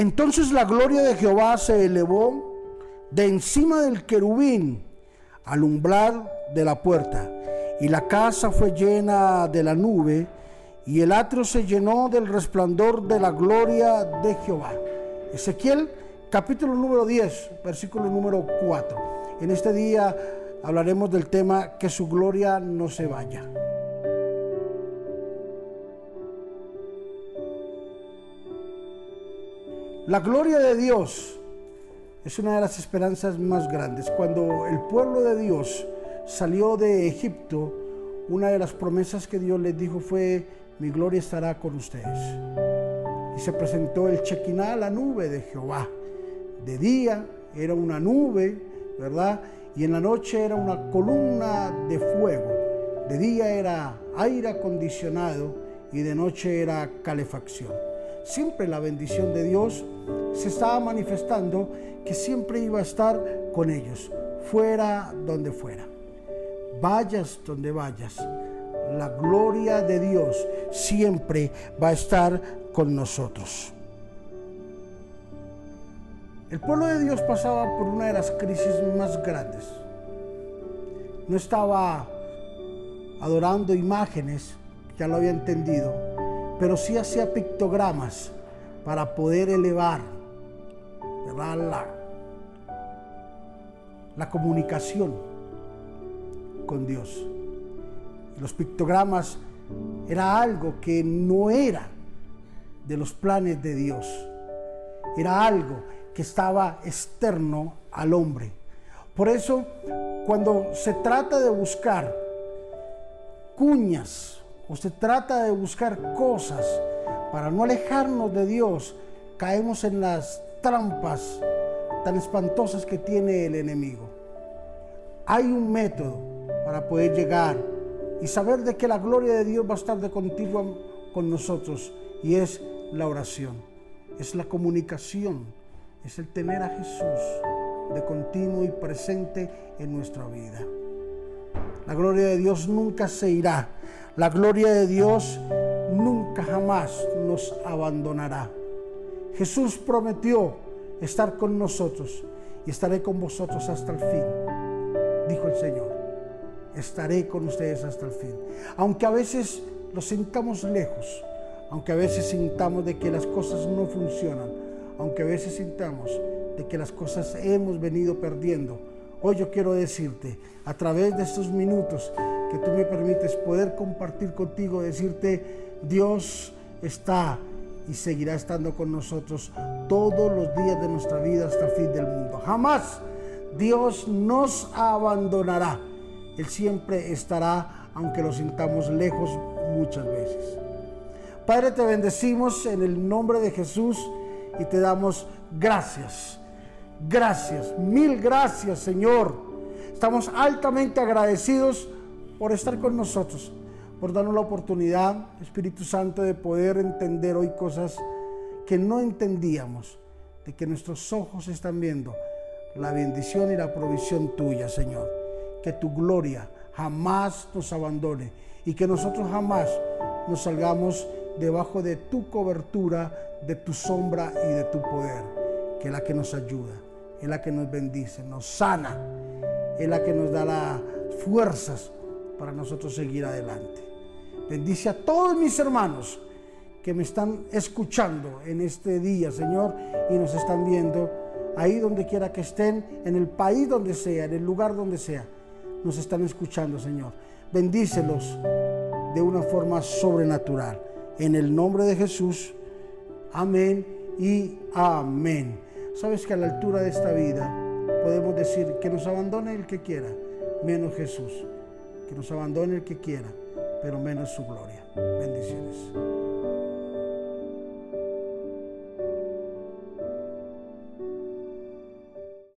Entonces la gloria de Jehová se elevó de encima del querubín al umbral de la puerta, y la casa fue llena de la nube, y el atrio se llenó del resplandor de la gloria de Jehová. Ezequiel capítulo número 10, versículo número 4. En este día hablaremos del tema que su gloria no se vaya. La gloria de Dios es una de las esperanzas más grandes. Cuando el pueblo de Dios salió de Egipto, una de las promesas que Dios les dijo fue, mi gloria estará con ustedes. Y se presentó el Chequiná, la nube de Jehová. De día era una nube, ¿verdad? Y en la noche era una columna de fuego. De día era aire acondicionado y de noche era calefacción. Siempre la bendición de Dios se estaba manifestando que siempre iba a estar con ellos, fuera donde fuera. Vayas donde vayas, la gloria de Dios siempre va a estar con nosotros. El pueblo de Dios pasaba por una de las crisis más grandes. No estaba adorando imágenes, ya lo había entendido, pero sí hacía pictogramas para poder elevar la, la comunicación con Dios. Los pictogramas era algo que no era de los planes de Dios. Era algo que estaba externo al hombre. Por eso, cuando se trata de buscar cuñas se trata de buscar cosas para no alejarnos de Dios, caemos en las trampas tan espantosas que tiene el enemigo. Hay un método para poder llegar y saber de que la gloria de Dios va a estar de continuo con nosotros y es la oración, es la comunicación es el tener a Jesús de continuo y presente en nuestra vida. La gloria de Dios nunca se irá. La gloria de Dios nunca jamás nos abandonará. Jesús prometió estar con nosotros y estaré con vosotros hasta el fin, dijo el Señor. Estaré con ustedes hasta el fin. Aunque a veces lo sintamos lejos, aunque a veces sintamos de que las cosas no funcionan, aunque a veces sintamos de que las cosas hemos venido perdiendo, hoy yo quiero decirte, a través de estos minutos que tú me permites poder compartir contigo, decirte, Dios está y seguirá estando con nosotros todos los días de nuestra vida hasta el fin del mundo. Jamás Dios nos abandonará. Él siempre estará, aunque lo sintamos lejos muchas veces. Padre, te bendecimos en el nombre de Jesús y te damos gracias. Gracias, mil gracias Señor. Estamos altamente agradecidos por estar con nosotros, por darnos la oportunidad, Espíritu Santo, de poder entender hoy cosas que no entendíamos, de que nuestros ojos están viendo la bendición y la provisión tuya, Señor. Que tu gloria jamás nos abandone y que nosotros jamás nos salgamos debajo de tu cobertura, de tu sombra y de tu poder, que es la que nos ayuda, es la que nos bendice, nos sana, es la que nos da las fuerzas para nosotros seguir adelante. Bendice a todos mis hermanos que me están escuchando en este día, Señor, y nos están viendo ahí donde quiera que estén, en el país donde sea, en el lugar donde sea, nos están escuchando, Señor. Bendícelos de una forma sobrenatural. En el nombre de Jesús, amén y amén. Sabes que a la altura de esta vida podemos decir que nos abandone el que quiera, menos Jesús. Que nos abandone el que quiera, pero menos su gloria. Bendiciones.